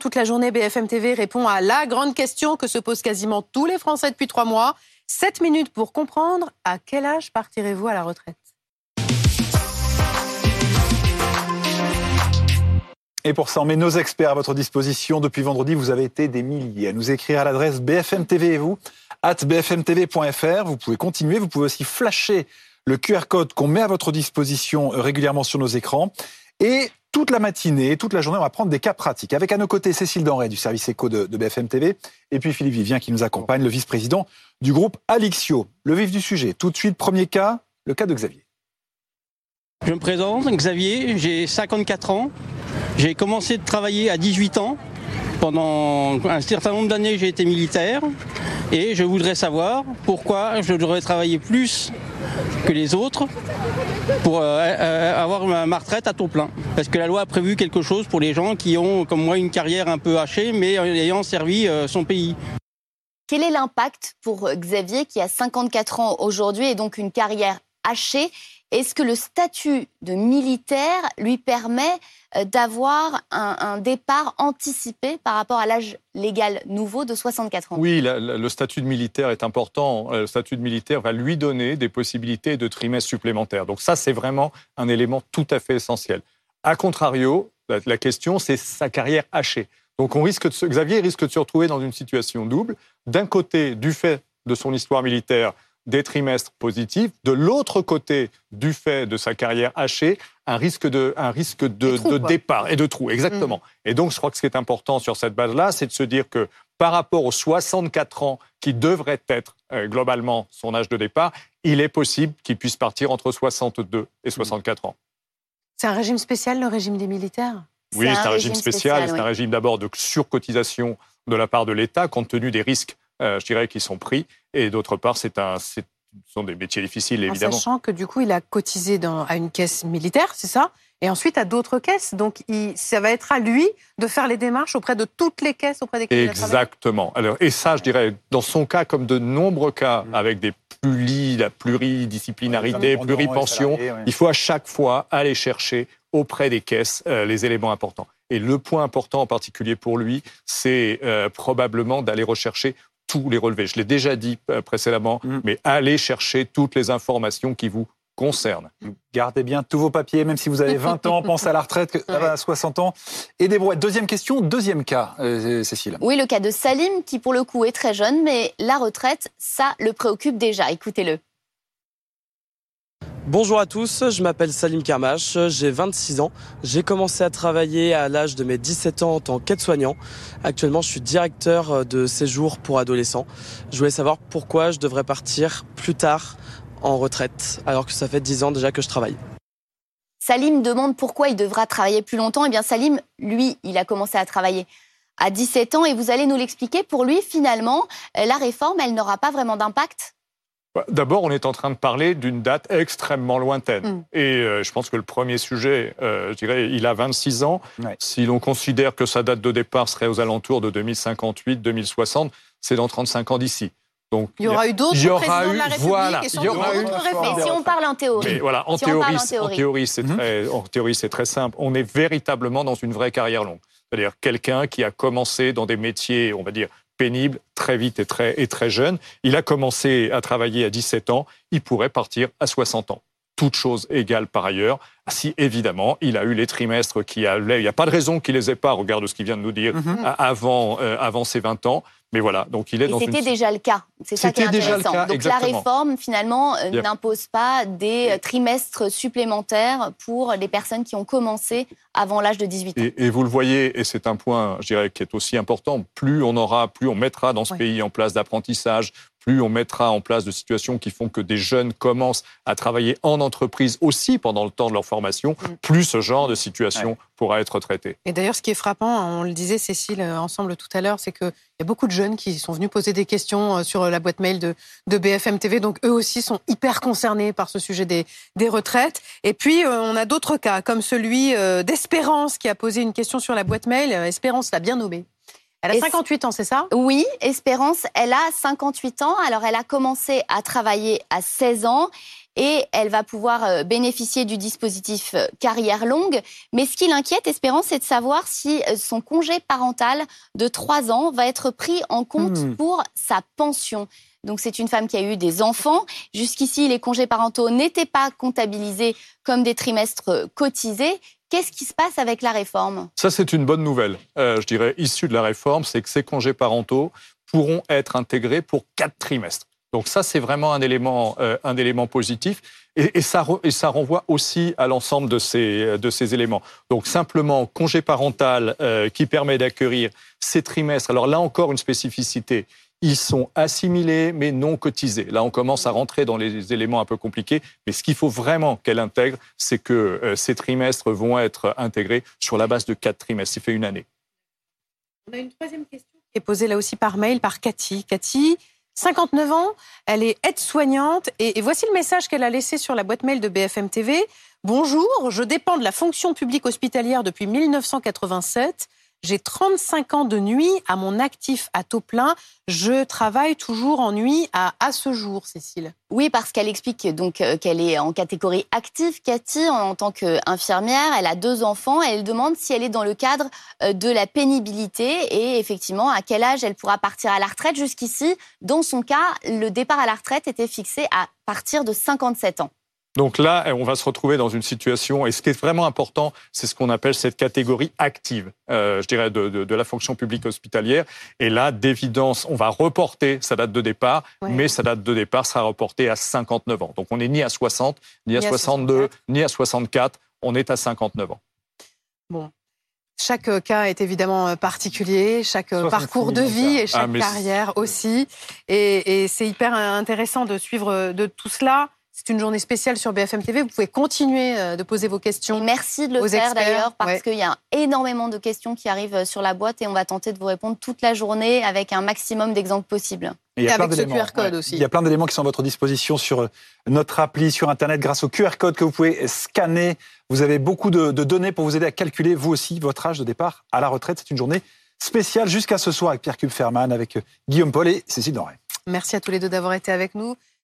Toute la journée, BFM TV répond à la grande question que se posent quasiment tous les Français depuis trois mois. 7 minutes pour comprendre à quel âge partirez-vous à la retraite Et pour ça, on met nos experts à votre disposition. Depuis vendredi, vous avez été des milliers à nous écrire à l'adresse BFM TV et vous, at bfmtv.fr. Vous pouvez continuer, vous pouvez aussi flasher le QR code qu'on met à votre disposition euh, régulièrement sur nos écrans. Et toute la matinée, toute la journée, on va prendre des cas pratiques. Avec à nos côtés Cécile Denray du service éco de, BFM TV et puis Philippe Vivien qui nous accompagne, le vice-président du groupe Alixio. Le vif du sujet. Tout de suite, premier cas, le cas de Xavier. Je me présente, Xavier, j'ai 54 ans. J'ai commencé de travailler à 18 ans. Pendant un certain nombre d'années, j'ai été militaire. Et je voudrais savoir pourquoi je devrais travailler plus que les autres pour euh, euh, avoir ma retraite à taux plein. Parce que la loi a prévu quelque chose pour les gens qui ont, comme moi, une carrière un peu hachée, mais ayant servi euh, son pays. Quel est l'impact pour Xavier qui a 54 ans aujourd'hui et donc une carrière hachée est-ce que le statut de militaire lui permet euh, d'avoir un, départ anticipé par rapport à l'âge légal nouveau de 64 ans? Oui, le statut de militaire est important. Euh, le statut de militaire va lui donner des possibilités de trimestres supplémentaires. Donc ça, c'est vraiment un élément tout à fait essentiel. A contrario, la, question, c'est sa carrière hachée. Donc on risque Xavier risque de se retrouver dans une situation double. D'un côté, du fait de son histoire militaire, des trimestres positifs. De l'autre côté, du fait de sa carrière hachée, un risque de, un risque de, départ et de trou, exactement. Mm. Et donc, je crois que ce qui est important sur cette base-là, c'est de se dire que par rapport aux 64 ans qui devrait être euh, globalement son âge de départ, il est possible qu'il puisse partir entre 62 et 64 ans. C'est un régime spécial, le régime des militaires? Oui, c'est un, régime spécial. c'est un régime d'abord de surcotisation de la part de l'État, compte tenu des risques je dirais, qui sont pris. Et d'autre part, c'est un, ce sont des métiers difficiles, évidemment. En sachant que du coup, il a cotisé dans, à une caisse militaire, c'est ça? Et ensuite à d'autres caisses. Donc, il, ça va être à lui de faire les démarches auprès de toutes les caisses auprès desquelles Exactement. Alors, et ça, je dirais, dans son cas, comme de nombreux cas, mmh. avec des pluri, la pluridisciplinarité, pluripension, il faut à chaque fois aller chercher auprès des caisses euh, les éléments importants. Et le point important en particulier pour lui, c'est euh, probablement d'aller rechercher tous les relevés. Je l'ai déjà dit euh, précédemment, mm. mais allez chercher toutes les informations qui vous concernent. Gardez bien tous vos papiers, même si vous avez 20 ans, pensez à la retraite à 60 ans et des brouettes. Deuxième question, deuxième cas, euh, Cécile. Oui, le cas de Salim, qui pour le coup est très jeune, mais la retraite, ça le préoccupe déjà. Écoutez-le. Bonjour à tous, je m'appelle Salim Kermache, j'ai 26 ans. J'ai commencé à travailler à l'âge de mes 17 ans en tant qu'aide-soignant. Actuellement, je suis directeur de séjour pour adolescents. Je voulais savoir pourquoi je devrais partir plus tard en retraite, alors que ça fait 10 ans déjà que je travaille. Salim demande pourquoi il devra travailler plus longtemps. Eh bien, Salim, lui, il a commencé à travailler à 17 ans et vous allez nous l'expliquer. Pour lui, finalement, la réforme, elle n'aura pas vraiment d'impact d'abord, on est en train de parler d'une date extrêmement lointaine. Mm. Et euh, je pense que le premier sujet, euh, je dirais, il a 26 ans. Si l'on considère que sa date de départ serait aux alentours de 2058-2060, c'est dans 35 ans d'ici. Donc, il y aura eu d'autres présidents de la République voilà, il y aura eu Mais si on parle en théorie. voilà, en, théorie, en, théorie, c'est mhm. très, en théorie, c'est très simple. On est véritablement dans une vraie carrière longue. C'est-à-dire quelqu'un qui a commencé dans des métiers, on va dire, pénible, très vite et très, et très jeune. Il a commencé à travailler à 17 ans, il pourrait partir à 60 ans. Toute chose égale par ailleurs, si évidemment il a eu les trimestres qui allaient, il n'y a pas de raison qu'il les ait pas, regarde ce qu'il vient de nous dire, mhm. avant, euh, avant ses 20 ans. Mais voilà, donc il est Et C'était déjà le cas. C'est ça qui est intéressant. donc la réforme, finalement, euh, n'impose pas des euh, trimestres supplémentaires pour les personnes qui ont commencé avant l'âge de 18 ans. Et, vous le voyez, et c'est un point, je dirais, qui est aussi important. Plus on aura, plus on mettra dans ce pays en place d'apprentissage, plus on mettra en place de situations qui font que des jeunes commencent à travailler en entreprise aussi pendant le temps de leur formation, mm. plus ce genre de situation pourra être traité. Et d'ailleurs, ce qui est frappant, on le disait Cécile euh, ensemble tout à l'heure, c'est qu'il y a beaucoup de jeunes qui sont venus poser des questions sur la boîte mail de, BFM TV, donc eux aussi sont hyper concernés par ce sujet des, retraites. Et puis, euh, on a d'autres cas, comme celui d'Espérance qui a posé une question sur la boîte mail. Espérance l'a bien nommée. Elle a 58 ans, c'est ça? Oui, Espérance, elle a 58 ans. Alors, elle a commencé à travailler à 16 ans et elle va pouvoir euh, bénéficier du dispositif euh, carrière longue. Mais ce qui l'inquiète, Espérance, c'est de savoir si euh, son congé parental de trois ans va être pris en compte Hmm. pour sa pension. Donc c'est une femme qui a eu des enfants. Jusqu'ici, les congés parentaux n'étaient pas comptabilisés comme des trimestres cotisés. Qu'est-ce qui se passe avec la réforme? Ça, c'est une bonne nouvelle, euh, je dirais, issue de la réforme, c'est que ces congés parentaux pourront être intégrés pour quatre trimestres. Donc ça, c'est vraiment un élément, euh, un élément positif. Et, ça, ça renvoie aussi à l'ensemble de ces, de ces éléments. Donc simplement, congé parental euh, qui permet d'accueillir ces trimestres. Alors là encore, une spécificité. Ils sont assimilés mais non cotisés. Là, on commence à rentrer dans les éléments un peu compliqués. Mais ce qu'il faut vraiment qu'elle intègre, c'est que euh, ces trimestres vont être intégrés sur la base de quatre trimestres. Ça fait une année. On a une troisième question qui est posée là aussi par mail par Cathy. Cathy, 59 ans, elle est aide-soignante et, et voici le message qu'elle a laissé sur la boîte mail de BFM TV. Bonjour, je dépends de la fonction publique hospitalière depuis 1987. J'ai 35 ans de nuit à mon actif à taux plein. Je travaille toujours en nuit à, à ce jour, Cécile. Oui, parce qu'elle explique donc euh, qu'elle est en catégorie active, Cathy, en tant qu'infirmière. Elle a deux enfants. Elle demande si elle est dans le cadre euh, de la pénibilité et effectivement à quel âge elle pourra partir à la retraite? Jusqu'ici, dans son cas, le départ à la retraite était fixé à partir de 57 ans. Donc là, on va se retrouver dans une situation, et ce qui est vraiment important, c'est ce qu'on appelle cette catégorie active, euh, je dirais, de, de- de la fonction publique hospitalière. Et là, d'évidence, on va reporter sa date de départ, Ouais. mais sa date de départ sera reportée à 59 ans. Donc on n'est ni à 60, ni à Ni à 62, 64. ni à 64, on est à 59 ans. Chaque euh, cas est évidemment euh, particulier, chaque 66 parcours de 000 vie et chaque Ah, carrière aussi. Et, et c'est hyper intéressant de suivre de tout cela. C'est une journée spéciale sur BFM TV. Vous pouvez continuer euh, de poser vos Et questions. merci de le Aux faire d'ailleurs, parce ouais. qu'il y a énormément de questions qui arrivent euh, sur la boîte et on va tenter de vous répondre toute la journée avec un maximum d'exemples possibles. Et il y a Et plein avec ce d'éléments, QR code aussi. Il y a plein d'éléments qui sont à votre disposition sur euh, notre appli, sur Internet, grâce au QR code que vous pouvez scanner. Vous avez beaucoup de, de données pour vous aider à calculer, vous aussi, votre âge de départ à la retraite. C'est une journée spéciale jusqu'à ce soir avec Pierre Cube Ferman, avec Guillaume Paul et Cécile Denray. Merci à tous les deux d'avoir été avec nous.